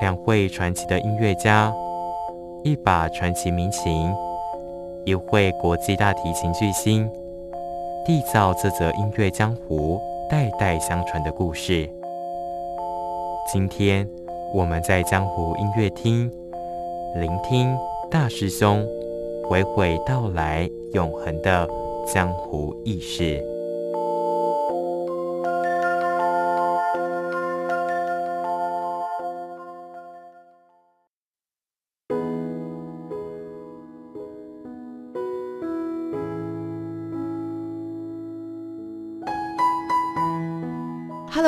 两位传奇的音乐家，一把传奇民琴，一位国际大提琴巨星，缔造这则音乐江湖代代相传的故事。今天我们在江湖音乐厅聆听大师兄娓娓道来永恒的江湖意识。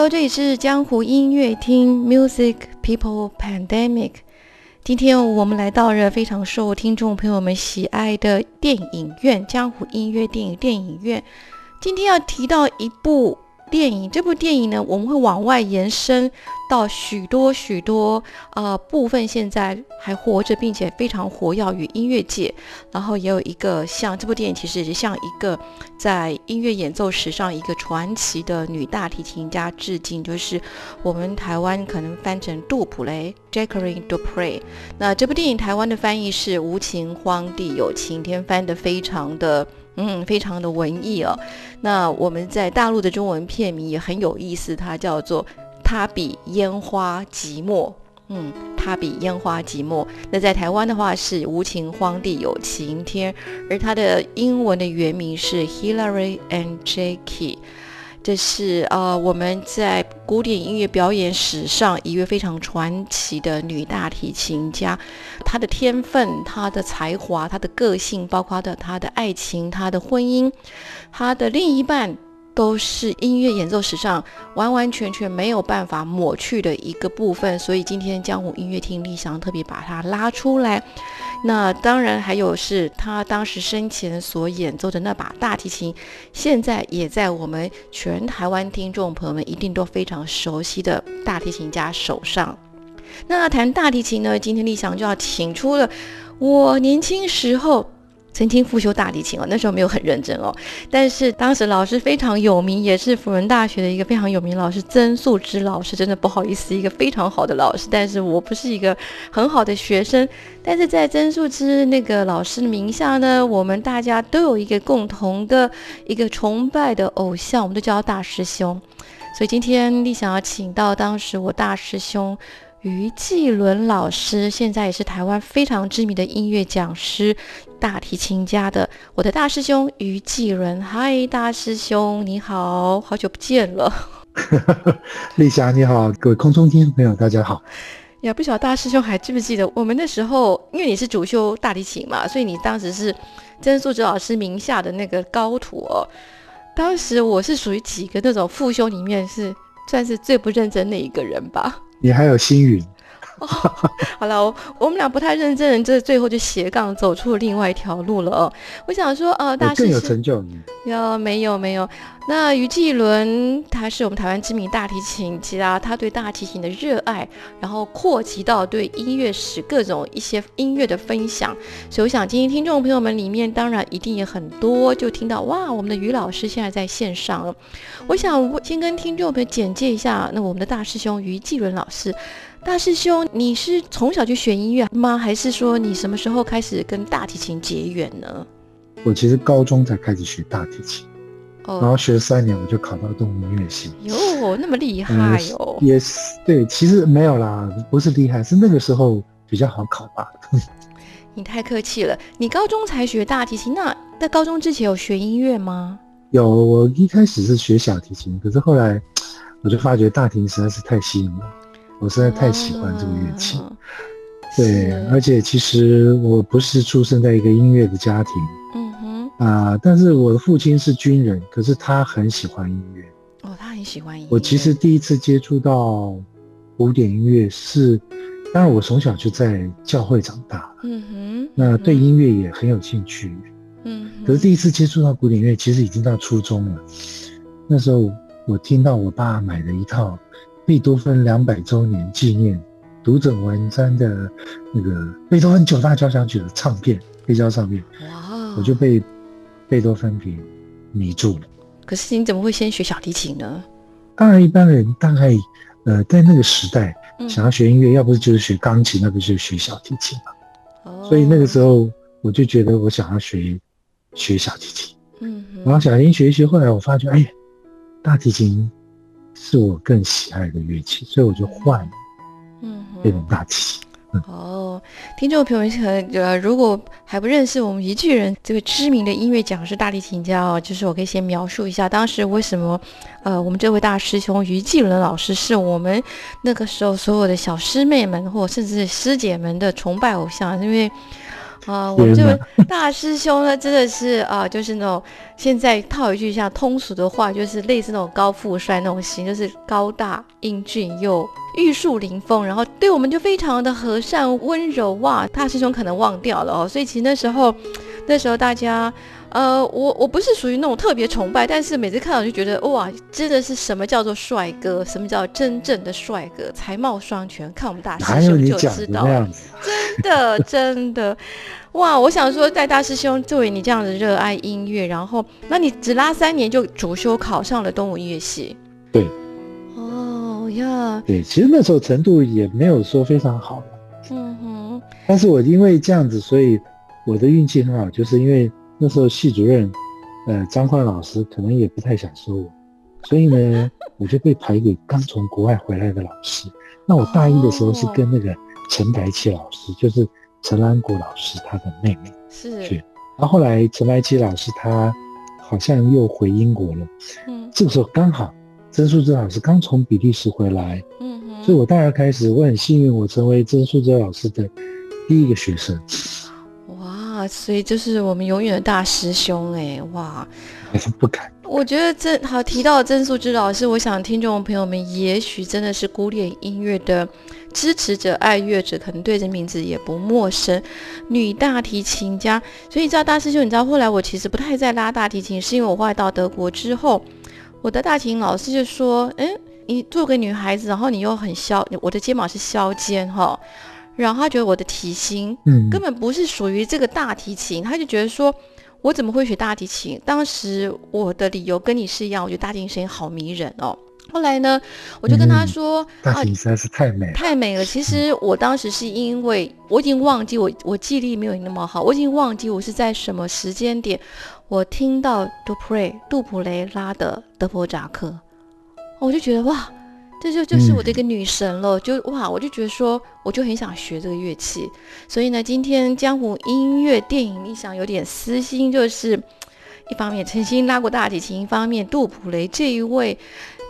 这里是江湖音乐厅 Music People Pandemic。今天我们来到了非常受听众朋友们喜爱的电影院——江湖音乐电影电影院。今天要提到一部。电影这部电影呢，我们会往外延伸到许多许多呃部分，现在还活着并且非常活跃于音乐界。然后也有一个像这部电影，其实也像一个在音乐演奏史上一个传奇的女大提琴家致敬，就是我们台湾可能翻成杜普雷 （Jacqueline Dupre）。那这部电影台湾的翻译是“无情荒地有晴天”，翻得非常的。嗯，非常的文艺哦。那我们在大陆的中文片名也很有意思，它叫做《他比烟花寂寞》。嗯，他比烟花寂寞。那在台湾的话是《无情荒地有晴天》，而它的英文的原名是 Hillary and Jackie。这是呃，我们在古典音乐表演史上一位非常传奇的女大提琴家，她的天分、她的才华、她的个性，包括的她的爱情、她的婚姻、她的另一半。都是音乐演奏史上完完全全没有办法抹去的一个部分，所以今天江湖音乐厅立翔特别把它拉出来。那当然还有是他当时生前所演奏的那把大提琴，现在也在我们全台湾听众朋友们一定都非常熟悉的大提琴家手上。那谈大提琴呢，今天立翔就要请出了我年轻时候。曾经复修大提琴哦，那时候没有很认真哦，但是当时老师非常有名，也是辅仁大学的一个非常有名老师曾素芝老师，真的不好意思，一个非常好的老师，但是我不是一个很好的学生，但是在曾素芝那个老师的名下呢，我们大家都有一个共同的一个崇拜的偶像，我们都叫他大师兄，所以今天你想要请到当时我大师兄。于继伦老师现在也是台湾非常知名的音乐讲师、大提琴家的我的大师兄于继伦。嗨，大师兄，你好，好久不见了。丽霞，你好，各位空中听众朋友，大家好。也，不晓得大师兄还记不记得我们那时候，因为你是主修大提琴嘛，所以你当时是曾素哲老师名下的那个高徒哦。当时我是属于几个那种副修里面是算是最不认真的一个人吧。你还有星云，好了，我我们俩不太认真，这最后就斜杠走出了另外一条路了哦。我想说，呃，大师更有成就，有没有没有。那于继伦他是我们台湾知名大提琴家，他对大提琴的热爱，然后扩及到对音乐史各种一些音乐的分享。所以我想，今天听众朋友们里面，当然一定也很多就听到哇，我们的于老师现在在线上了。我想先跟听众朋友简介一下，那我们的大师兄于继伦老师。大师兄，你是从小就学音乐吗？还是说你什么时候开始跟大提琴结缘呢？我其实高中才开始学大提琴。然后学了三年，我就考到动物音乐系。哟，那么厉害哟！也是对，其实没有啦，不是厉害，是那个时候比较好考吧。你太客气了，你高中才学大提琴，那在高中之前有学音乐吗？有，我一开始是学小提琴，可是后来我就发觉大提琴实在是太吸引我，我实在太喜欢这个乐器。对，而且其实我不是出生在一个音乐的家庭。嗯哼啊！但是我的父亲是军人，可是他很喜欢音乐，哦，他很喜欢音乐。我其实第一次接触到古典音乐是，当然我从小就在教会长大，嗯哼，那对音乐也很有兴趣。嗯哼，可是第一次接触到古典乐，其实已经到初中了。那时候我听到我爸买了一套贝多芬两百周年纪念读者文章的那个贝多芬九大交响曲的唱片，黑胶唱片，哇，我就被贝多芬给迷住了。可是你怎么会先学小提琴呢？当然，一般人大概呃在那个时代嗯想要学音乐，要不就是学钢琴，要不就是学小提琴嘛。哦所以那个时候我就觉得我想要学学小提琴。嗯哼，然后小提琴学一学，后来我发觉，哎，大提琴是我更喜爱的乐器，所以我就换了嗯哼，变成大提琴。哦，听众朋友们呃，如果还不认识我们一巨人这位知名的音乐讲师大提琴家哦，就是我可以先描述一下当时为什么呃，我们这位大师兄于继伦老师是我们那个时候所有的小师妹们或甚至是师姐们的崇拜偶像，因为。啊、我们这位大师兄呢，真的是啊、就是那种现在套一句像通俗的话，就是类似那种高富帅那种型，就是高大英俊又玉树临风，然后对我们就非常的和善温柔哇。大师兄可能忘掉了哦，所以其实那时候，那时候大家。呃，我我不是属于那种特别崇拜，但是每次看到就觉得哇，真的是什么叫做帅哥，什么叫真正的帅哥，才貌双全，看我们大师兄就知道了。那样子？真的，真的，哇！我想说，在大师兄作为你这样的热爱音乐，然后，那你只拉三年就主修考上了东吴音乐系。对。哦呀，对，其实那时候程度也没有说非常好，嗯哼，但是我因为这样子，所以我的运气很好，就是因为那时候系主任，呃，张焕老师可能也不太想收我，所以呢，我就被排给刚从国外回来的老师。那我大一的时候是跟那个陈白琪老师，就是陈安国老师他的妹妹。是是，然后后来陈白琪老师他好像又回英国了，嗯。这个时候刚好曾素芝老师刚从比利时回来，嗯，所以我大二开始，我很幸运，我成为曾素芝老师的第一个学生，哇，所以就是我们永远的大师兄哎，哇！还是不敢。我觉得这好提到曾素芝老师，我想听众朋友们也许真的是古典音乐的支持者、爱乐者，可能对这名字也不陌生。女大提琴家，所以你知道大师兄，你知道后来我其实不太在拉大提琴，是因为我后来到德国之后，我的大提琴老师就说：“嗯，你做个女孩子，然后你又很削，我的肩膀是削肩哈。”然后他觉得我的体型嗯，根本不是属于这个大提琴，他就觉得说，我怎么会学大提琴？当时我的理由跟你是一样，我觉得大提琴声音好迷人哦。后来呢，我就跟他嗯说，啊大提，琴实在是太美了。太美了。其实我当时是因为我已经忘记我我记忆力没有你那么好，我已经忘记我是在什么时间点，我听到杜普雷杜普雷拉的德弗扎克，我就觉得哇，这就就是我的一个女神了，就哇，我就觉得说，我就很想学这个乐器。所以呢，今天江湖音乐电影，理想有点私心，就是一方面陈星拉过大提琴，一方面杜普雷这一位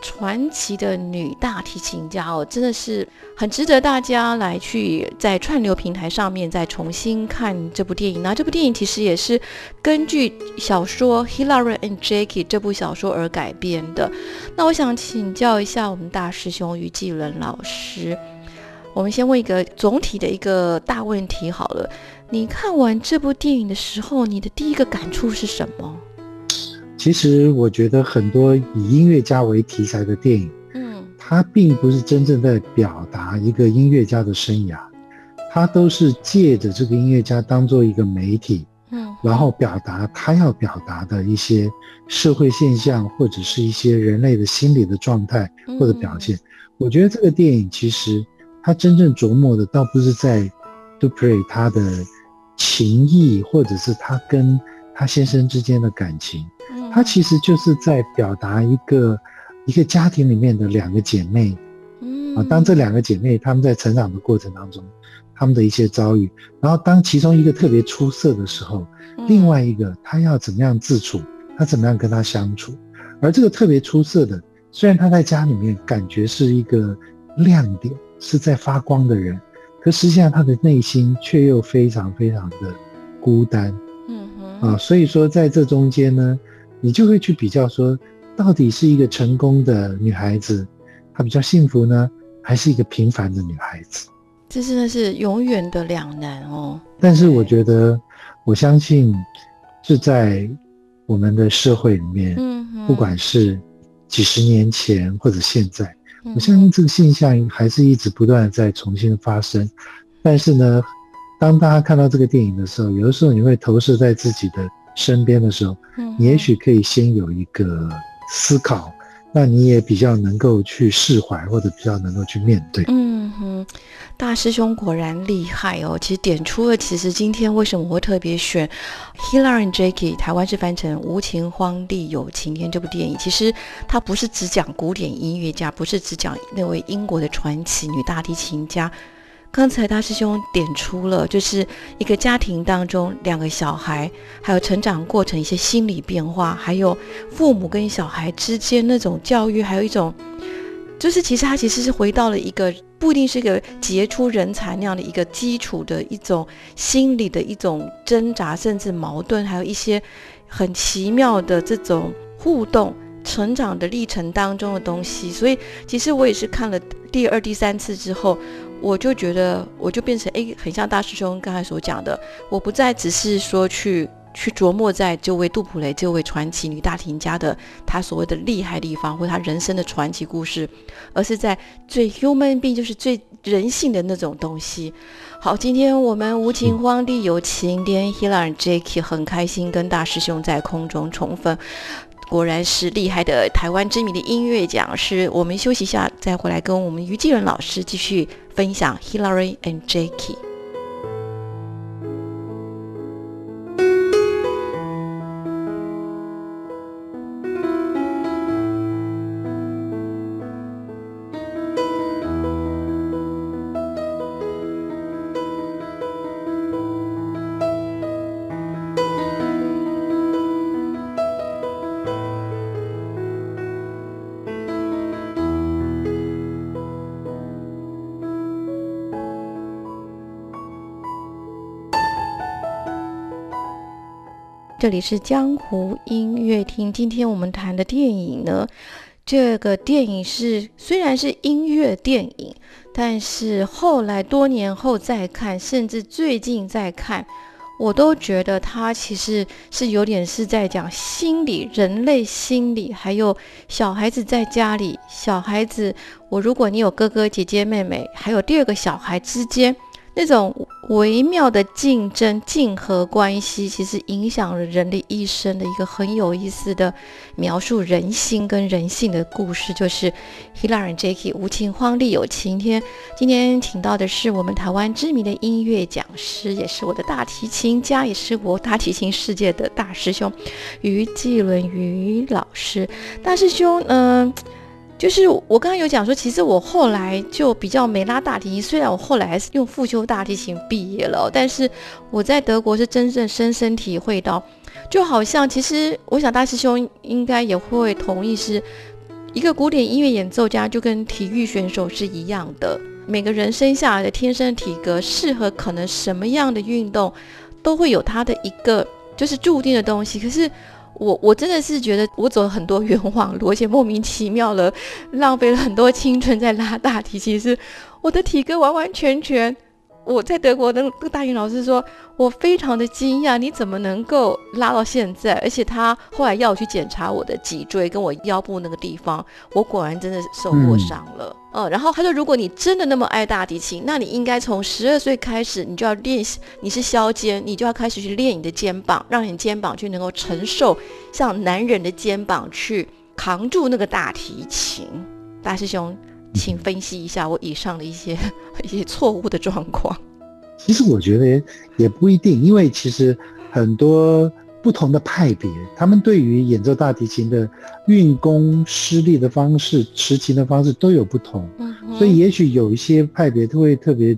传奇的女大提琴家哦，真的是很值得大家来去在串流平台上面再重新看这部电影。那这部电影其实也是根据小说《Hilary and Jackie》这部小说而改编的。那我想请教一下我们大师兄于继伦老师，我们先问一个总体的一个大问题好了。你看完这部电影的时候，你的第一个感触是什么？其实我觉得很多以音乐家为题材的电影，嗯。它并不是真正在表达一个音乐家的生涯，它都是借着这个音乐家当做一个媒体，嗯，然后表达他要表达的一些社会现象，或者是一些人类的心理的状态或者表现。我觉得这个电影其实它真正琢磨的，倒不是在 Dupre 他的情谊，或者是他跟他先生之间的感情，嗯，他其实就是在表达一个一个家庭里面的两个姐妹。嗯。啊，当这两个姐妹她们在成长的过程当中，她们的一些遭遇，然后当其中一个特别出色的时候，嗯另外一个她要怎么样自处，她怎么样跟她相处，而这个特别出色的，虽然她在家里面感觉是一个亮点，是在发光的人，可实际上她的内心却又非常非常的孤单。嗯哼。啊，所以说在这中间呢，你就会去比较说，到底是一个成功的女孩子，她比较幸福呢，还是一个平凡的女孩子？这真的是永远的两难哦。但是我觉得，我相信是在我们的社会里面，嗯，不管是几十年前或者现在，嗯我相信这个现象还是一直不断地在重新发生。但是呢，当大家看到这个电影的时候，有的时候你会投射在自己的身边的时候，嗯你也许可以先有一个思考，那你也比较能够去释怀，或者比较能够去面对。嗯哼，大师兄果然厉害哦！其实点出了，其实今天为什么我会特别选《Hila and Jackie》，台湾是翻成《无情荒地有晴天》这部电影。其实它不是只讲古典音乐家，不是只讲那位英国的传奇女大提琴家。刚才大师兄点出了，就是一个家庭当中两个小孩，还有成长过程一些心理变化，还有父母跟小孩之间那种教育，还有一种。就是其实他其实是回到了一个不一定是一个杰出人才那样的一个基础的一种心理的一种挣扎，甚至矛盾，还有一些很奇妙的这种互动、成长的历程当中的东西。所以其实我也是看了第二、第三次之后，我就觉得我就变成诶，很像大师兄刚才所讲的，我不再只是说去。去琢磨在这位杜普雷这位传奇女大提家的她所谓的厉害地方，或她人生的传奇故事，而是在最 human be 就是最人性的那种东西。好，今天我们无情荒地有情天 Hila and Jackie 很开心跟大师兄在空中重逢，果然是厉害的台湾知名的音乐讲师。我们休息一下，再回来跟我们于继仁老师继续分享 Hilary and Jackie。这里是江湖音乐厅。今天我们谈的电影呢，这个电影是虽然是音乐电影，但是后来多年后再看，甚至最近再看，我都觉得它其实是有点是在讲心理、人类心理，还有小孩子在家里，小孩子，我如果你有哥哥姐姐妹妹，还有第二个小孩之间。那种微妙的竞争、竞合关系，其实影响了人的一生的一个很有意思的描述人心跟人性的故事，就是《Hila and Jackie》无情荒地有晴天。今天请到的是我们台湾知名的音乐讲师，也是我的大提琴家，也是我大提琴世界的大师兄于继伦于老师。大师兄，嗯、就是我刚刚有讲说，其实我后来就比较没拉大提琴，虽然我后来还是用复修大提琴毕业了，但是我在德国是真正深深体会到，就好像其实我想大师兄应该也会同意，是一个古典音乐演奏家就跟体育选手是一样的，每个人生下来的天生体格适合可能什么样的运动，都会有他的一个就是注定的东西，可是。我我真的是觉得我走了很多冤枉路，而且莫名其妙的，浪费了很多青春在拉大提琴。是我的体格完完全全，我在德国的那个大云老师说，我非常的惊讶，你怎么能够拉到现在？而且他后来要我去检查我的脊椎跟我腰部那个地方，我果然真的受过伤了。嗯，然后他说，如果你真的那么爱大提琴，那你应该从十二岁开始，你就要练习，你是削肩，你就要开始去练你的肩膀，让你肩膀去能够承受像男人的肩膀去扛住那个大提琴。大师兄，请分析一下我以上的一些 一些错误的状况。其实我觉得也不一定，因为其实很多不同的派别，他们对于演奏大提琴的运功施力的方式、持琴的方式都有不同，嗯，所以也许有一些派别都会特别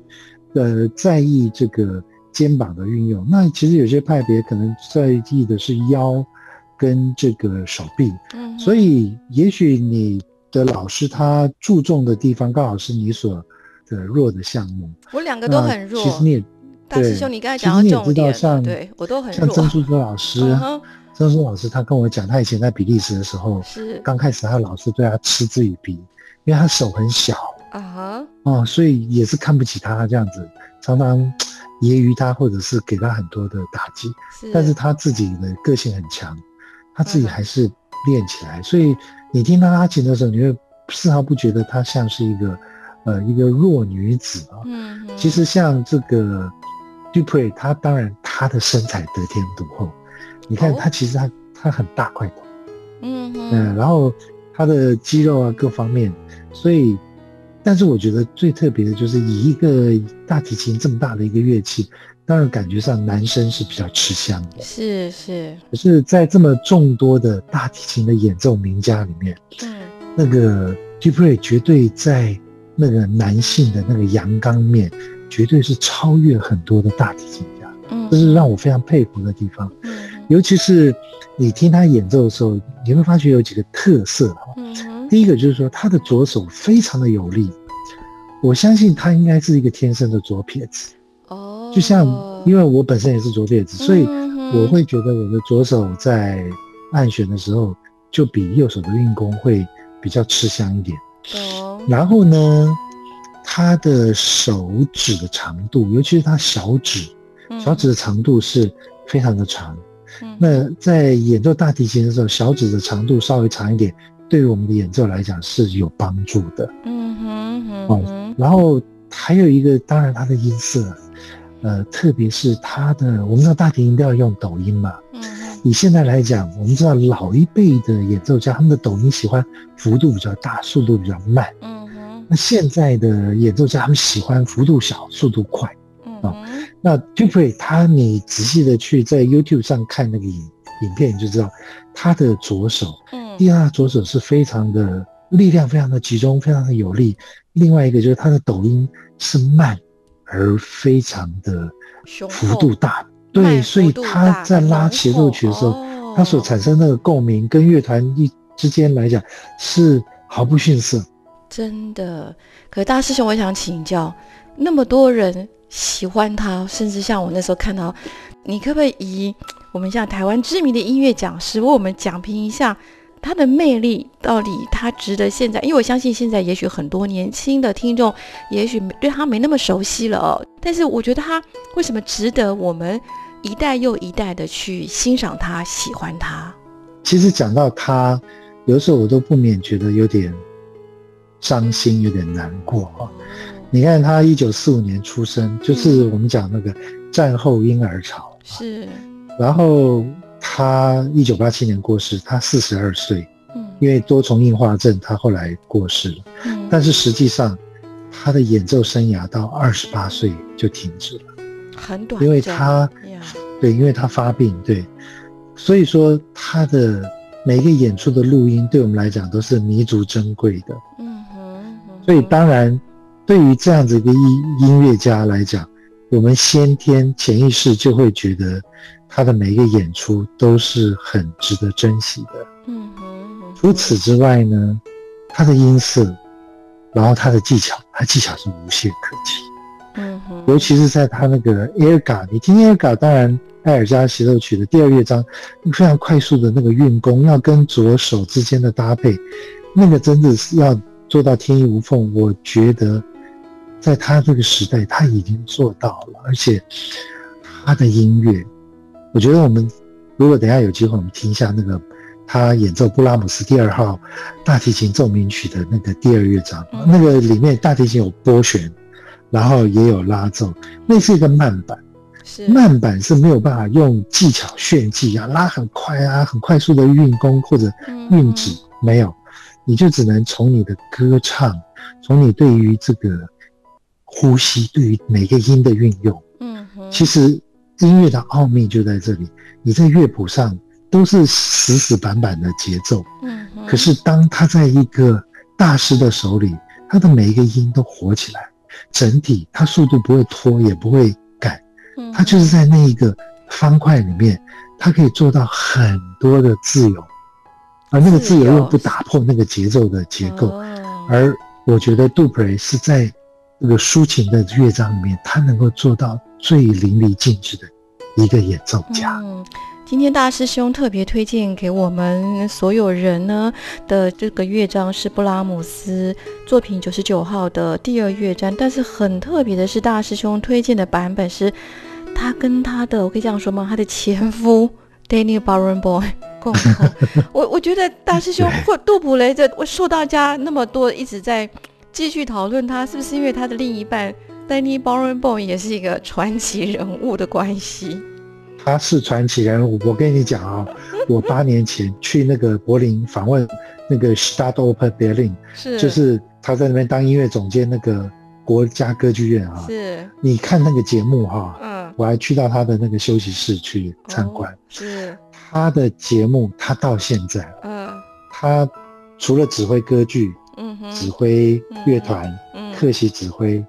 呃在意这个肩膀的运用，那其实有些派别可能在意的是腰跟这个手臂，嗯，所以也许你的老师他注重的地方刚好是你所的弱的项目。我两个都很弱。其实你也对大师兄，你刚才其实你也知道讲到重点了，像对我都很像曾弱。树科老师，嗯哼，张松老师他跟我讲，他以前在比利时的时候，是刚开始他老师对他嗤之以鼻，因为他手很小啊哈，哦，所以也是看不起他这样子，常常揶揄他，或者是给他很多的打击。是，但是他自己的个性很强，他自己嗯还是练起来。所以你听到拉琴的时候，你会丝毫不觉得她像是一个呃一个弱女子啊。嗯哼，其实像这个 Dupre，她当然她的身材得天独厚，你看哦。她其实她她很大块头，嗯，然后她的肌肉啊各方面，所以，但是我觉得最特别的就是以一个大提琴这么大的一个乐器，当然感觉上男生是比较吃香的。是是，可是，在这么众多的大提琴的演奏名家里面，嗯那个 Dupre 绝对在那个男性的那个阳刚面，绝对是超越很多的大提琴家，嗯，这是让我非常佩服的地方。嗯尤其是你听他演奏的时候，你会发觉有几个特色哈。嗯，第一个就是说，他的左手非常的有力，我相信他应该是一个天生的左撇子。哦，就像因为我本身也是左撇子，所以我会觉得我的左手在按弦的时候，就比右手的运弓会比较吃香一点。然后呢，他的手指的长度，尤其是他小指，嗯小指的长度是非常的长。嗯那在演奏大提琴的时候，小指的长度稍微长一点，对于我们的演奏来讲是有帮助的。嗯哼嗯哦，然后还有一个，当然它的音色，呃，特别是他的，我们知道大提琴都要用抖音嘛。嗯，以现在来讲，我们知道老一辈的演奏家，他们的抖音喜欢幅度比较大，速度比较慢。嗯哼，那现在的演奏家，他们喜欢幅度小，速度快。嗯哦，那 Dupre 他，你仔细的去在 YouTube 上看那个影影片，你就知道他的左手，嗯，第二左手是非常的力量，非常的集中，非常的有力。另外一个就是他的抖音是慢而非常的幅度大，慢对，所以他在拉协奏曲的时候，哦他所产生那个共鸣跟乐团一之间来讲是毫不逊色。真的，可大师兄，我想请教，那么多人喜欢他，甚至像我那时候看到，你可不可以以我们像台湾知名的音乐讲师为我们讲评一下他的魅力，到底他值得现在？因为我相信现在也许很多年轻的听众，也许对他没那么熟悉了哦，但是我觉得他为什么值得我们一代又一代的去欣赏他、喜欢他？其实讲到他，有的时候我都不免觉得有点伤心，有点难过啊。你看他一九四五年出生，就是我们讲那个战后婴儿潮，是，然后他一九八七年过世，他四十二岁，嗯。因为多重硬化症，他后来过世了。嗯。但是实际上，他的演奏生涯到二十八岁就停止了。很短，因为他对，因为他发病，对，所以说他的每一个演出的录音，对我们来讲都是弥足珍贵的。嗯哼，嗯所以当然，对于这样子一个音音乐家来讲，我们先天潜意识就会觉得他的每一个演出都是很值得珍惜的。嗯哼，除此之外呢，他的音色，然后他的技巧，他技巧是无懈可击。嗯哼，尤其是在他那个 Air g a 你听 Air g a 当然艾尔加协奏曲的第二乐章，非常快速的那个运功，要跟左手之间的搭配，那个真的是要做到天衣无缝。我觉得，在他这个时代，他已经做到了，而且他的音乐，我觉得我们如果等一下有机会，我们听一下那个他演奏布拉姆斯第二号大提琴奏鸣曲的那个第二乐章，嗯。那个里面大提琴有拨弦。然后也有拉奏，那是一个慢板，是。慢板是没有办法用技巧炫技啊，拉很快啊，很快速的运弓或者运指，没有，你就只能从你的歌唱，从你对于这个呼吸，对于每个音的运用，嗯哼，其实音乐的奥秘就在这里，你在乐谱上都是死死板板的节奏，嗯哼，可是当他在一个大师的手里，他的每一个音都活起来。整体它速度不会拖，也不会赶，嗯它就是在那一个方块里面，它可以做到很多的自由，而那个自由又不打破那个节奏的结构。哦。而我觉得杜普雷是在这个抒情的乐章里面，他能够做到最淋漓尽致的一个演奏家。嗯，今天大师兄特别推荐给我们所有人呢的这个乐章是布拉姆斯作品九十九号的第二乐章，但是很特别的是，大师兄推荐的版本是他跟他的，我可以这样说吗？他的前夫 Daniel Barenboim 共同。我我觉得大师兄或杜普雷这，我受大家那么多一直在继续讨论他，是不是因为他的另一半 Daniel Barenboim 也是一个传奇人物的关系？他是传奇人物，我跟你讲啊，我八年前去那个柏林访问那个 Stadtoper Berlin，是就是他在那边当音乐总监，那个国家歌剧院啊。是，你看那个节目哈、嗯，我还去到他的那个休息室去参观。哦是，他的节目，他到现在，嗯他除了指挥歌剧、嗯，指挥乐团、嗯客席指挥，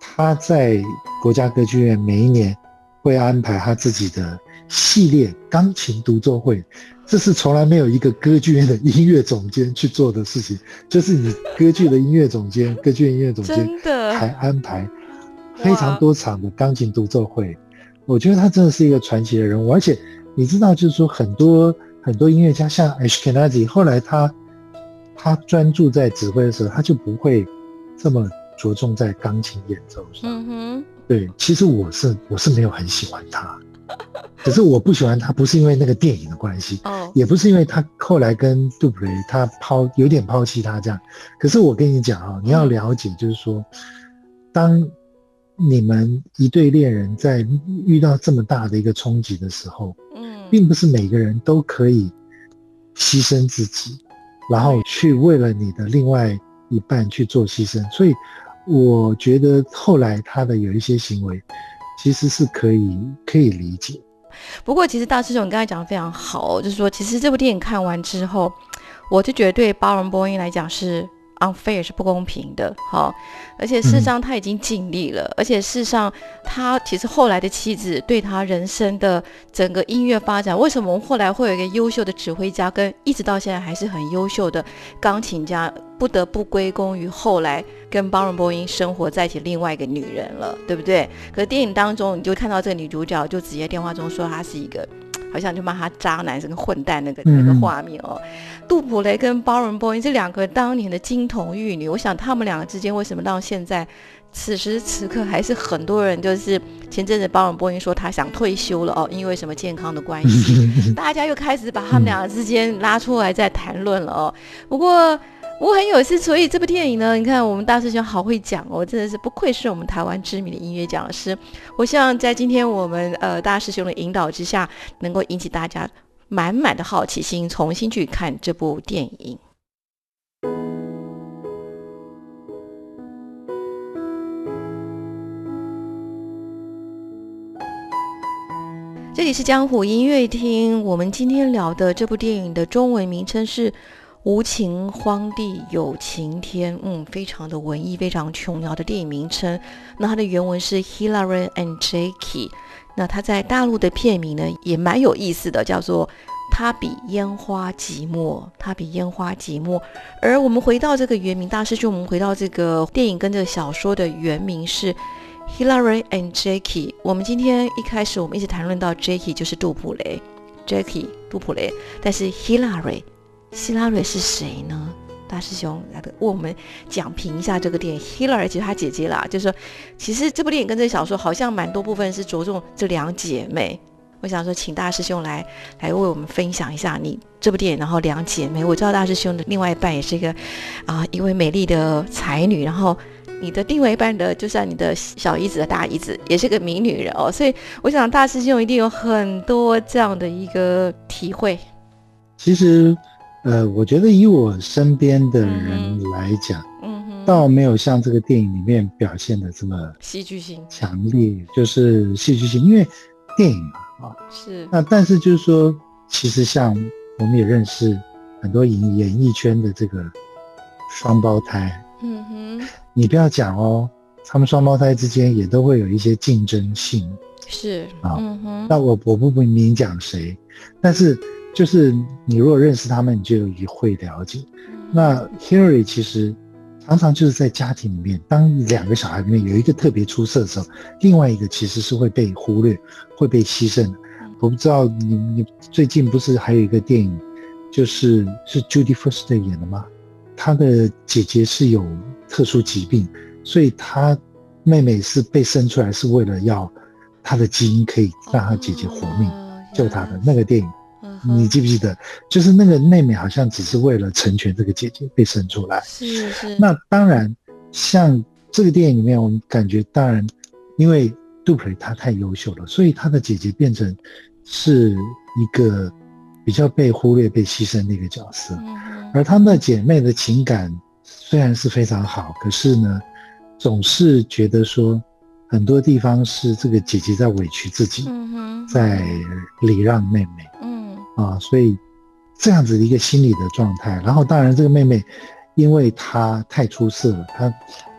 他在国家歌剧院每一年会安排他自己的系列钢琴独奏会，这是从来没有一个歌剧院的音乐总监去做的事情，就是你歌剧的音乐总监、歌剧院音乐总监还安排非常多场的钢琴独奏会。我觉得他真的是一个传奇的人物，而且你知道，就是说很多很多音乐家，像 Ashkenazi，后来他他专注在指挥的时候，他就不会这么着重在钢琴演奏上。嗯哼，对，其实我是我是没有很喜欢他，可是我不喜欢他不是因为那个电影的关系，哦，也不是因为他后来跟杜普雷他抛有点抛弃他这样，可是我跟你讲啊，你要了解，就是说，当你们一对恋人在遇到这么大的一个冲击的时候，嗯，并不是每个人都可以牺牲自己，然后去为了你的另外一半去做牺牲。所以我觉得后来他的有一些行为，其实是可以可以理解。不过，其实大师兄你刚才讲的非常好，就是说，其实这部电影看完之后，我就觉得对包容波音来讲是 unfair 是不公平的，好，而且事实上他已经尽力了，而且事实上他其实后来的妻子对他人生的整个音乐发展，为什么我们后来会有一个优秀的指挥家，跟一直到现在还是很优秀的钢琴家，不得不归功于后来跟巴伦波因生活在一起另外一个女人了，对不对？可是电影当中，你就看到这个女主角就直接电话中说她是一个，好像就骂他渣男，是个混蛋那个那个嗯画面哦。杜普雷跟巴伦波音这两个当年的金童玉女，我想他们两个之间为什么到现在？此时此刻还是很多人就是前阵子包容波音说他想退休了哦，因为什么健康的关系，大家又开始把他们两个之间拉出来再谈论了哦。不过我很有事，所以这部电影呢，你看我们大师兄好会讲哦，真的是不愧是我们台湾知名的音乐讲师。我希望在今天我们呃大师兄的引导之下，能够引起大家满满的好奇心，重新去看这部电影。这里是江湖音乐厅，我们今天聊的这部电影的中文名称是《无情荒地有晴天》，嗯，非常的文艺，非常琼瑶的电影名称。那它的原文是 Hilary and Jackie，那它在大陆的片名呢也蛮有意思的，叫做《它比烟花寂寞》，它比烟花寂寞。而我们回到这个原名，大师兄，我们回到这个电影跟这个小说的原名是。Hilary and Jackie，我们今天一开始我们一直谈论到 Jackie 就是杜普雷，Jackie 杜普雷，但是 Hilary，希拉瑞是谁呢？大师兄来为我们讲评一下这个电影。Hilary 其实她姐姐啦，就是说，其实这部电影跟这个小说好像蛮多部分是着重这两姐妹。我想说，请大师兄来来为我们分享一下你这部电影，然后两姐妹。我知道大师兄的另外一半也是一个啊、一位美丽的才女，然后。你的另外一半的，就像你的小姨子的大姨子，也是个名女人哦，所以我想大师兄一定有很多这样的一个体会。其实，呃，我觉得以我身边的人来讲，嗯哼，倒没有像这个电影里面表现的这么戏剧性强烈，就是戏剧性，因为电影嘛，啊，是，那但是就是说，其实像我们也认识很多演演艺圈的这个双胞胎，嗯哼，你不要讲哦，他们双胞胎之间也都会有一些竞争性。是，啊嗯哼，那我我不不明讲谁，但是就是你如果认识他们，你就也会了解。那 Hillary 其实常常就是在家庭里面，当两个小孩里面有一个特别出色的时候，另外一个其实是会被忽略、会被牺牲的。我不知道你你最近不是还有一个电影，就是是 Judy Foster 演的吗？她的姐姐是有特殊疾病，所以她妹妹是被生出来是为了要她的基因可以让她姐姐活命，救她的那个电影。你记不记得？就是那个妹妹好像只是为了成全这个姐姐被生出来。是是。那当然，像这个电影里面，我们感觉当然，因为杜普雷他太优秀了，所以他的姐姐变成是一个比较被忽略、被牺牲的一个角色。而他们的姐妹的情感虽然是非常好，可是呢，总是觉得说很多地方是这个姐姐在委屈自己，在礼让妹妹。啊，所以这样子的一个心理的状态，然后当然这个妹妹，因为她太出色了，她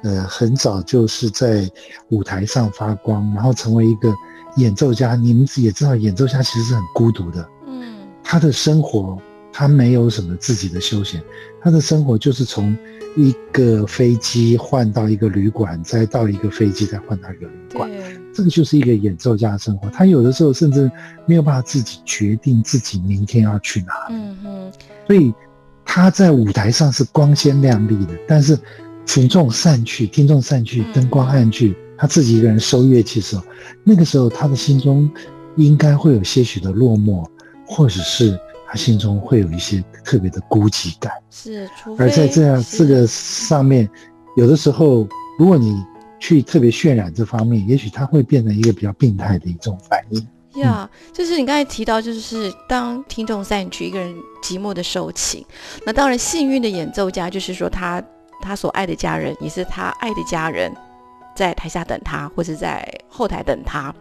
呃很早就是在舞台上发光，然后成为一个演奏家。你们也知道，演奏家其实是很孤独的。嗯，她的生活他没有什么自己的休闲，他的生活就是从一个飞机换到一个旅馆，再到一个飞机再换到一个旅馆。这个就是一个演奏家的生活，他有的时候甚至没有办法自己决定自己明天要去哪里。嗯哼，所以他在舞台上是光鲜亮丽的，但是群众散去，听众散去，灯光暗去，他自己一个人收乐器的时候，那个时候他的心中应该会有些许的落寞，或者是他心中会有一些特别的孤寂感。是，而在这样这个上面，有的时候如果你。去特别渲染这方面，也许它会变成一个比较病态的一种反应。呀，就是你刚才提到，就是当听众散去，一个人寂寞的收情。那当然，幸运的演奏家就是说，他他所爱的家人，也是他爱的家人，在台下等他，或者在后台等他。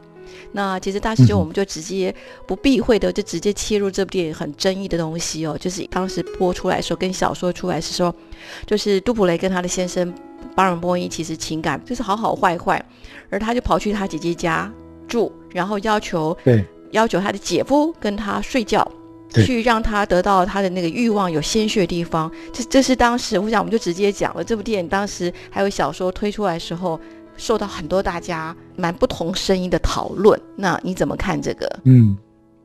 那其实大师兄，我们就直接不避讳的，就直接切入这部电影很争议的东西哦。就是当时播出来的时候，跟小说出来是说，就是杜普雷跟他的先生。巴伦波伊其实情感就是好好坏坏，而他就跑去他姐姐家住，然后要求对要求他的姐夫跟他睡觉，去让他得到他的那个欲望有鲜血的地方。这这是当时我想我们就直接讲了，这部电影当时还有小说推出来的时候，受到很多大家蛮不同声音的讨论。那你怎么看这个？嗯，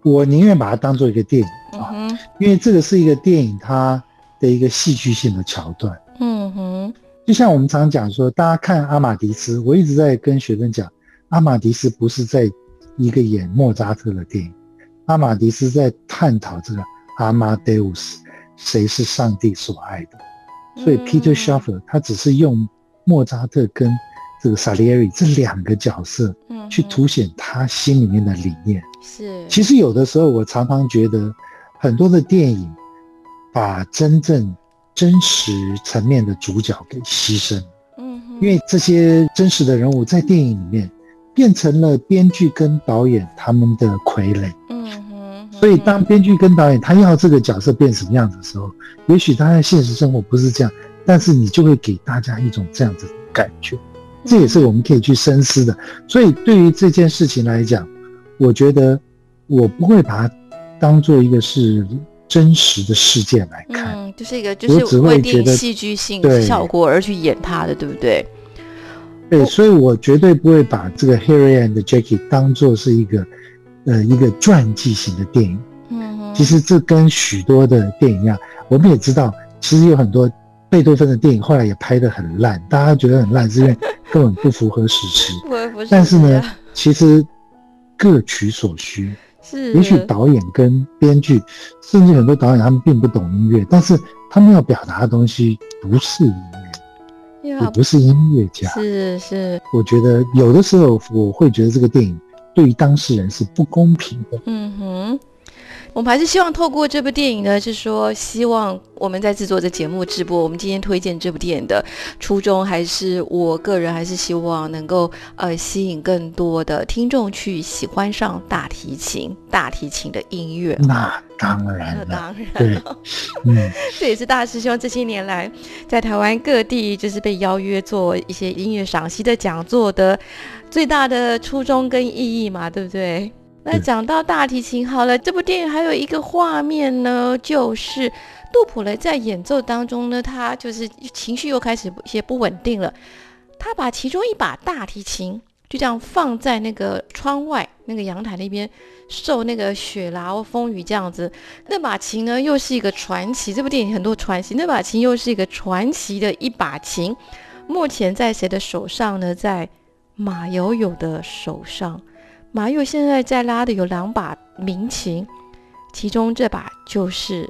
我宁愿把它当做一个电影啊，因为这个是一个电影它的一个戏剧性的桥段。嗯哼。就像我们常讲说，大家看阿玛迪斯，我一直在跟学生讲，阿玛迪斯不是在一个演莫扎特的电影，阿玛迪斯在探讨这个阿玛德乌斯谁是上帝所爱的，所以 Peter s c h a f f e r 他只是用莫扎特跟这个萨利埃里这两个角色，嗯去凸显他心里面的理念。是，其实有的时候我常常觉得，很多的电影把真正真实层面的主角给牺牲，嗯，因为这些真实的人物在电影里面变成了编剧跟导演他们的傀儡，嗯哼，所以当编剧跟导演他要这个角色变什么样子的时候，也许他在现实生活不是这样，但是你就会给大家一种这样子的感觉，这也是我们可以去深思的。所以对于这件事情来讲，我觉得我不会把它当做一个是。真实的事件来看，嗯，就是一个就是为电影戏剧性效果而去演它的，对不对？对，所以我绝对不会把这个 Harry and Jackie 当做是一个呃一个传记型的电影。嗯，其实这跟许多的电影一样，我们也知道，其实有很多贝多芬的电影后来也拍得很烂，大家觉得很烂，是因为根本不符合史实。但是呢，其实各取所需。是，也许导演跟编剧，甚至很多导演他们并不懂音乐，但是他们要表达的东西不是音乐，也不是音乐家。是是，我觉得有的时候我会觉得这个电影对于当事人是不公平的。嗯哼。我们还是希望透过这部电影呢，是说希望我们在制作这节目直播。我们今天推荐这部电影的初衷，还是我个人还是希望能够呃吸引更多的听众去喜欢上大提琴、大提琴的音乐。那当然了，当然了，嗯，这也是大师兄这些年来在台湾各地就是被邀约做一些音乐赏析的讲座的最大的初衷跟意义嘛，对不对？那讲到大提琴好了，这部电影还有一个画面呢，就是杜普雷在演奏当中呢，他就是情绪又开始一些不稳定了。他把其中一把大提琴就这样放在那个窗外那个阳台那边，受那个雪劳风雨这样子。那把琴呢，又是一个传奇。这部电影很多传奇，那把琴又是一个传奇的一把琴。目前在谁的手上呢？在马友友的手上。马友现在在拉的有两把民琴，其中这把就是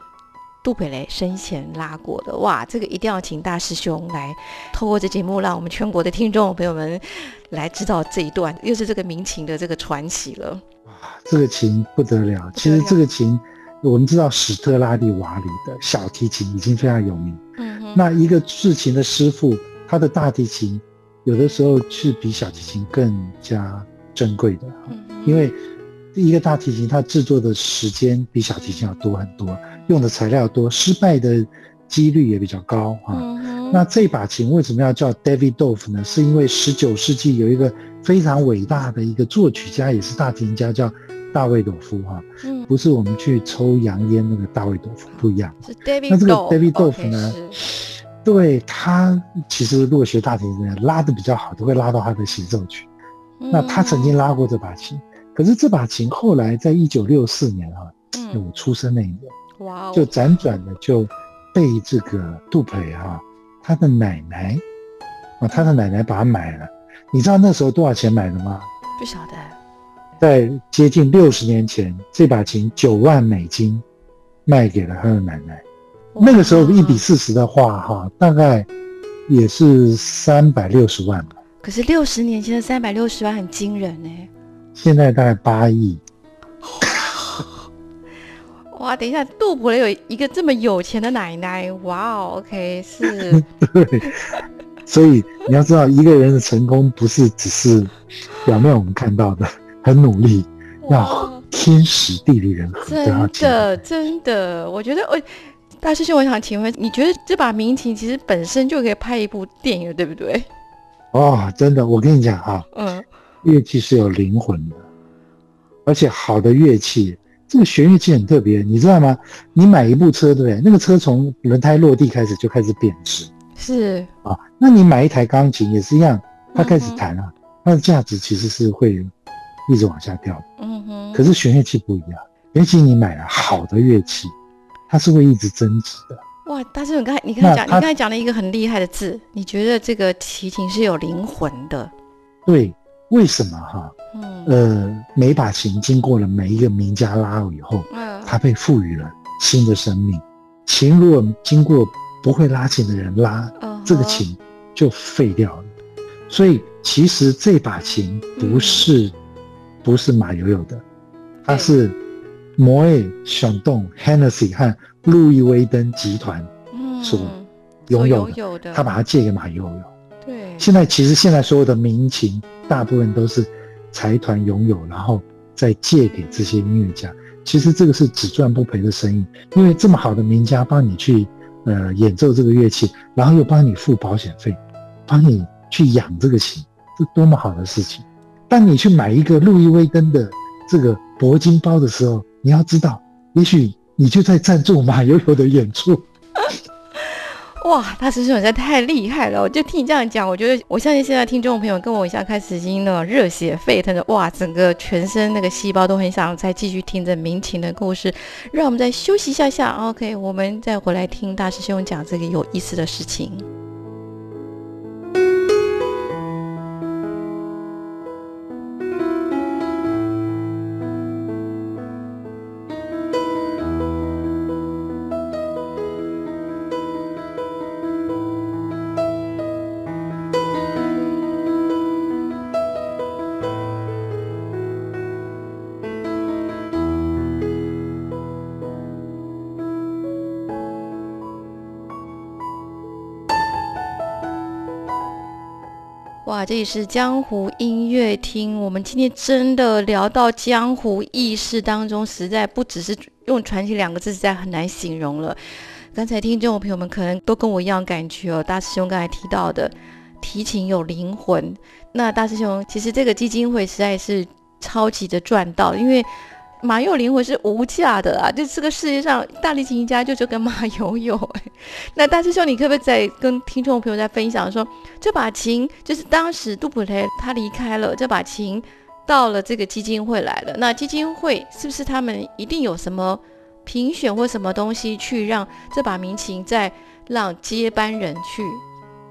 杜培雷生前拉过的。哇，这个一定要请大师兄来透过这节目，让我们全国的听众朋友们来知道这一段，又是这个民琴的这个传奇了。哇，这个琴不得了。其实这个琴，我们知道史特拉利瓦里的小提琴已经非常有名。嗯哼。那一个制琴的师傅，他的大提琴有的时候是比小提琴更加。珍贵的，因为一个大提琴它制作的时间比小提琴要多很多，用的材料多，失败的几率也比较高啊。那这把琴为什么要叫 David Dolph 呢？是因为十九世纪有一个非常伟大的一个作曲家，也是大提琴家，叫大卫朵夫哈。嗯，不是我们去抽洋烟那个大卫朵夫不一样。是 David。那这个 David Dolph 呢？对他其实如果学大提琴拉的比较好，都会拉到他的协奏曲。那他曾经拉过这把琴，可是这把琴后来在一九六四年啊，我出生那一年，哇，就辗转的就被这个杜普雷哈，他的奶奶啊，他的奶奶把它买了。你知道那时候多少钱买的吗？不晓得，在接近六十年前，这把琴九万美金卖给了他的奶奶。那个时候一比四十的话，哈，大概也是三百六十万吧。可是六十年前的三百六十万很惊人呢，现在大概八亿。哇，等一下，杜普雷有一个这么有钱的奶奶，哇哦，OK，是。对，所以你要知道，一个人的成功不是只是表面我们看到的，很努力，要天时地利人和。真的，真的，我觉得我大师兄，我想请问，你觉得这把民琴其实本身就可以拍一部电影，对不对？哦，真的，我跟你讲哈，嗯，乐器是有灵魂的，而且好的乐器，这个弦乐器很特别，你知道吗？你买一部车，对不对？那个车从轮胎落地开始就开始贬值，是啊。那你买一台钢琴也是一样，它开始弹啊，它的价值其实是会一直往下掉的。嗯哼。可是弦乐器不一样，尤其你买了好的乐器，它是会一直增值的。哇！大师，你刚才你刚才讲，你刚才讲了一个很厉害的字，你觉得这个提琴是有灵魂的？对，为什么哈？嗯，呃，每把琴经过了每一个名家拉以后，嗯，它被赋予了新的生命。琴如果经过不会拉琴的人拉，这个琴就废掉了。所以其实这把琴不是不是马友友的，它是摩尔、响动、Hennessy 和。路易威登集团所拥有的，他把它借给马友友。对，现在其实现在所有的民情大部分都是财团拥有，然后再借给这些音乐家。其实这个是只赚不赔的生意，因为这么好的名家帮你去呃演奏这个乐器，然后又帮你付保险费，帮你去养这个琴，这多么好的事情！当你去买一个路易威登的这个铂金包的时候，你要知道，也许。你就在赞助马友友的演出，哇！大师兄实在太厉害了！我就听你这样讲，我觉得我相信现在听众朋友跟我一下开始已经那种热血沸腾的，哇！整个全身那个细胞都很想再继续听着民情的故事。让我们再休息一下下，OK，我们再回来听大师兄讲这个有意思的事情。这里是江湖音乐厅。我们今天真的聊到江湖意识当中，实在不只是用“传奇”两个字，实在很难形容了。刚才听众朋友们可能都跟我一样感觉哦。大师兄刚才提到的提琴有灵魂，那大师兄其实这个基金会实在是超级的赚到，因为马友灵魂是无价的啊！就这个世界上大提琴家就就跟马友友哎。那大师兄，你可不可以再跟听众朋友再分享说，这把琴就是当时杜普雷他离开了，这把琴到了这个基金会来了。那基金会是不是他们一定有什么评选或什么东西去让这把民琴再让接班人去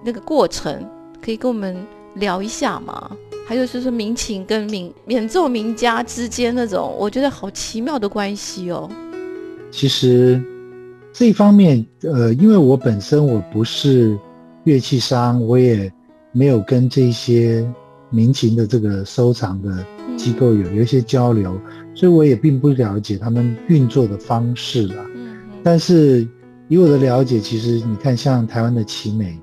那个过程，可以跟我们聊一下嘛？还有就是民情跟民演奏名家之间那种，我觉得好奇妙的关系哦。其实这一方面，呃，因为我本身我不是乐器商，我也没有跟这些民情的这个收藏的机构有有一些交流，所以我也并不了解他们运作的方式了。嗯，但是以我的了解，其实你看，像台湾的奇美。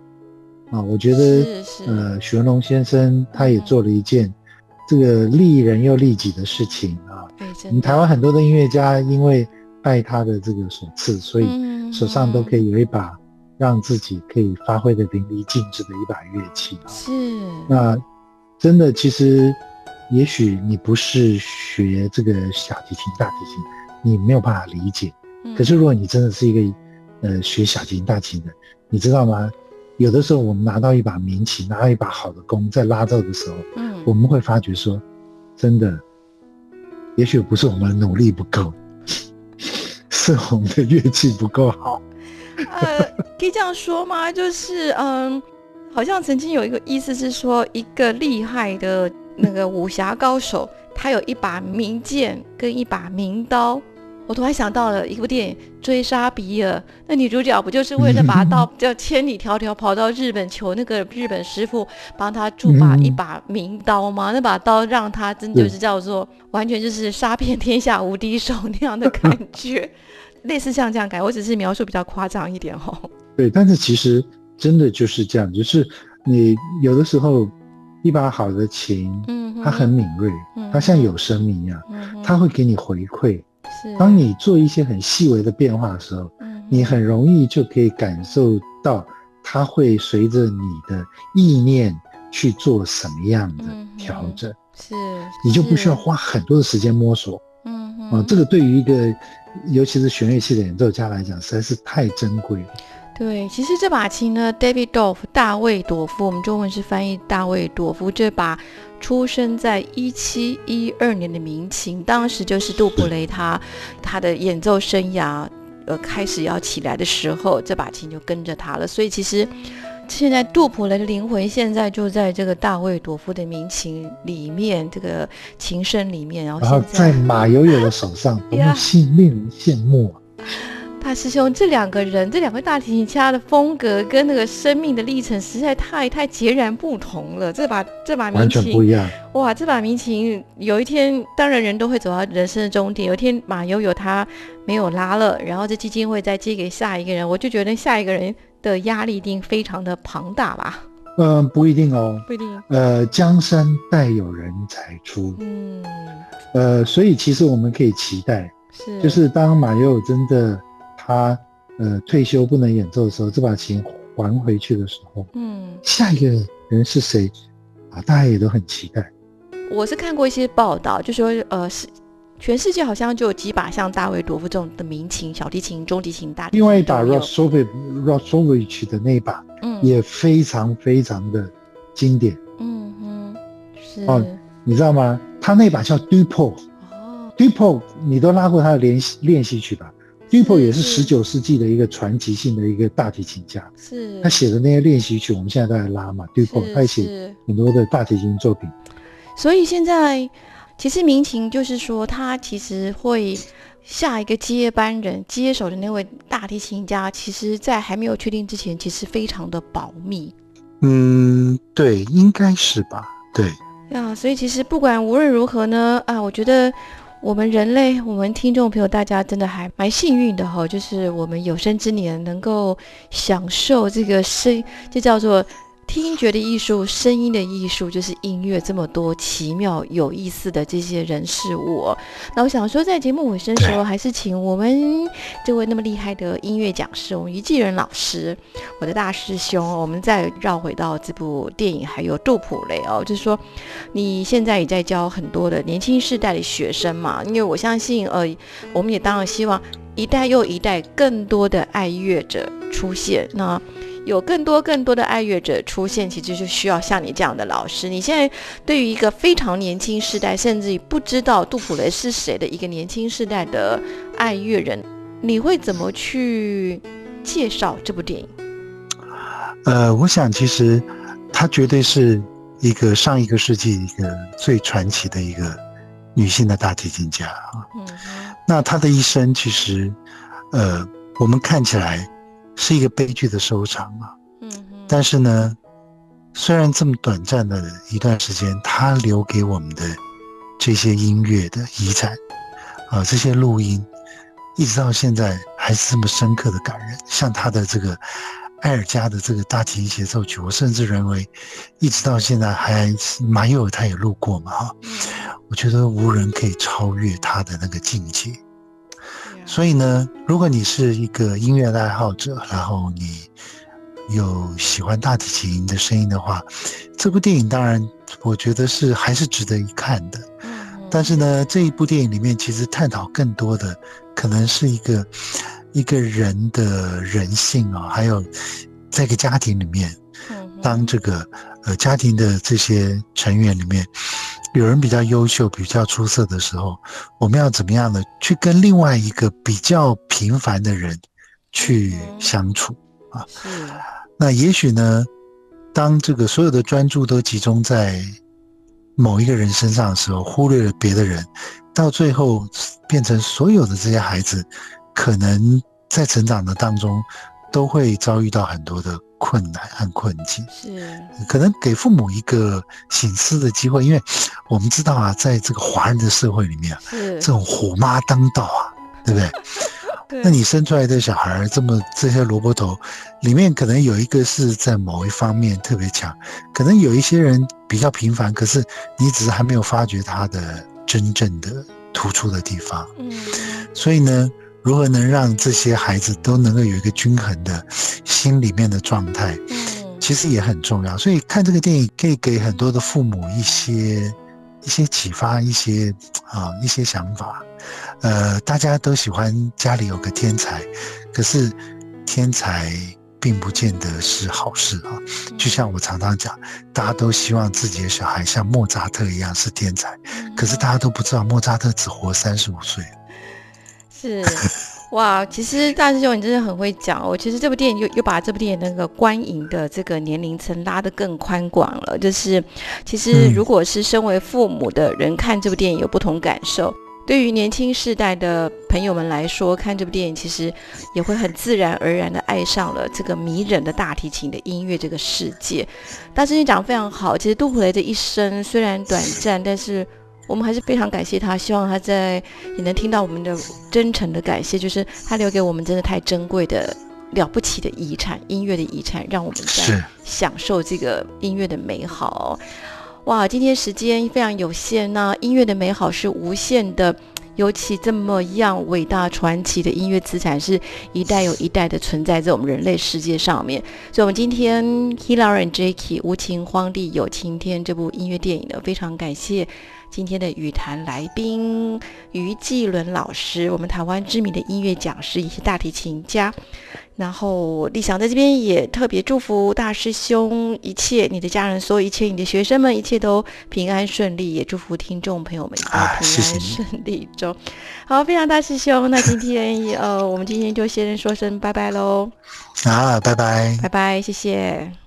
啊，我觉得，呃，许文龙先生他也做了一件这个利人又利己的事情啊。对，我们台湾很多的音乐家因为拜他的这个所赐，所以手上都可以有一把让自己可以发挥的淋漓尽致的一把乐器。是。那真的，其实也许你不是学这个小提琴、大提琴，你没有办法理解。可是如果你真的是一个呃学小提琴、大提琴的，你知道吗？有的时候，我们拿到一把名琴，拿到一把好的弓，在拉奏的时候，嗯，我们会发觉说，真的，也许不是我们努力不够，是我们的乐器不够好。呃，可以这样说吗？就是，嗯，好像曾经有一个意思是说，一个厉害的那个武侠高手，他有一把名剑跟一把名刀。我突然想到了一部电影《追杀比尔》，那女主角不就是为了把刀，叫千里迢迢跑到日本求那个日本师傅帮她铸把一把名刀吗？那把刀让她真就是叫做完全就是杀遍天下无敌手那样的感 觉，类似像这样改，我只是描述比较夸张一点哦。对，但是其实真的就是这样，就是你有的时候一把好的琴，嗯，它很敏锐，它像有生命一样，它会给你回馈。当你做一些很细微的变化的时候，你很容易就可以感受到它会随着你的意念去做什么样的调整。是，你就不需要花很多的时间摸索。嗯，啊，这个对于一个尤其是弦乐器的演奏家来讲，实在是太珍贵了。对，其实这把琴呢，David Dorf 大卫朵夫，我们中文是翻译大卫朵夫这把。出生在一七一二年的民琴，当时就是杜普雷他他的演奏生涯呃开始要起来的时候，这把琴就跟着他了。所以其实现在杜普雷的灵魂现在就在这个大卫朵夫的民琴里面，这个琴声里面，然后然后在马友友的手上，多么羡令人羡慕啊！大师兄，这两个人，这两个大提琴家的风格跟那个生命的历程实在太太截然不同了。这把这把民琴完全不一样。哇，这把民琴有一天，当然人都会走到人生的终点。有一天马友友他没有拉了，然后这基金会再借给下一个人，我就觉得下一个人的压力一定非常的庞大吧。嗯，不一定哦，不一定。呃，江山代有人才出。嗯。呃，所以其实我们可以期待，是就是当马友友真的。他呃退休不能演奏的时候，这把琴还回去的时候，嗯，下一个人是谁啊？大家也都很期待。我是看过一些报道，就说呃是全世界好像就有几把像大卫罗夫这种的民琴、小提琴、中提琴、大提琴。另外一把 Rosovich Rosovich 的那把，嗯，也非常非常的经典。嗯哼，是哦，你知道吗？他那把叫 Dupo，哦，Dupo，你都拉过他的练习练习曲吧？Dupo 也是十九世纪的一个传奇性的一个大提琴家，是他写的那些练习曲，我们现在都在拉嘛。Dupo 他写很多的大提琴作品，所以现在其实民琴就是说，他其实会下一个接班人接手的那位大提琴家，其实在还没有确定之前，其实非常的保密。嗯，对，应该是吧？对啊，所以其实不管无论如何呢，啊，我觉得。我们人类，我们听众朋友，大家真的还蛮幸运的哈，就是我们有生之年能够享受这个生，就叫做听觉的艺术，声音的艺术，就是音乐这么多奇妙有意思的这些人事物。那我想说，在节目尾声的时候，还是请我们这位那么厉害的音乐讲师，我们于继仁老师，我的大师兄，我们再绕回到这部电影，还有杜普雷哦，就是说你现在也在教很多的年轻世代的学生嘛，因为我相信，呃，我们也当然希望一代又一代更多的爱乐者出现。那有更多更多的爱乐者出现，其实就需要像你这样的老师。你现在对于一个非常年轻世代，甚至于不知道杜普雷是谁的一个年轻世代的爱乐人，你会怎么去介绍这部电影？呃，我想其实她绝对是一个上一个世纪一个最传奇的一个女性的大提琴家啊。嗯，那她的一生其实，呃，我们看起来。是一个悲剧的收场啊，嗯，但是呢，虽然这么短暂的一段时间，他留给我们的这些音乐的遗产，啊，这些录音，一直到现在还是这么深刻的感人。像他的这个埃尔加的这个大提琴协奏曲，我甚至认为，一直到现在还马友尔他也录过嘛，哈，我觉得无人可以超越他的那个境界。所以呢，如果你是一个音乐的爱好者，然后你有喜欢大提琴的声音的话，这部电影当然我觉得是还是值得一看的。但是呢，这一部电影里面其实探讨更多的可能是一个一个人的人性啊，还有在一个家庭里面，当这个呃家庭的这些成员里面。有人比较优秀、比较出色的时候，我们要怎么样的去跟另外一个比较平凡的人去相处啊？那也许呢，当这个所有的专注都集中在某一个人身上的时候，忽略了别的人，到最后变成所有的这些孩子，可能在成长的当中都会遭遇到很多的。困难和困境是可能给父母一个醒思的机会，因为我们知道啊，在这个华人的社会里面啊，这种虎妈当道啊，对不对？那你生出来的小孩这么这些萝卜头，里面可能有一个是在某一方面特别强，可能有一些人比较平凡，可是你只是还没有发掘他的真正的突出的地方。嗯，所以呢。如何能让这些孩子都能够有一个均衡的心里面的状态？嗯，其实也很重要。所以看这个电影可以给很多的父母一些一些启发，一些啊一些想法。呃，大家都喜欢家里有个天才，可是天才并不见得是好事啊。就像我常常讲，大家都希望自己的小孩像莫扎特一样是天才，可是大家都不知道莫扎特只活三十五岁。是哇，其实大师兄你真的很会讲哦。其实这部电影又又把这部电影那个观影的这个年龄层拉得更宽广了。就是其实如果是身为父母的人看这部电影有不同感受，对于年轻世代的朋友们来说，看这部电影其实也会很自然而然的爱上了这个迷人的大提琴的音乐这个世界。大师兄讲的非常好，其实杜普雷的一生虽然短暂，但是。我们还是非常感谢他，希望他在也能听到我们的真诚的感谢，就是他留给我们真的太珍贵的、了不起的遗产，音乐的遗产，让我们在享受这个音乐的美好。哇，今天时间非常有限，那音乐的美好是无限的，尤其这么样伟大传奇的音乐资产，是一代又一代的存在在我们人类世界上面。所以，我们今天《Hillary and Jackie 无情荒地有晴天》这部音乐电影呢，非常感谢。今天的语坛来宾于继伦老师，我们台湾知名的音乐讲师，也是大提琴家。然后立翔在这边也特别祝福大师兄一切，你的家人，所有一切，你的学生们一切都平安顺利，也祝福听众朋友们都平安顺利中。好，非常大师兄，那今天呃，我们今天就先说声拜拜喽。啊，拜拜，拜拜，谢谢。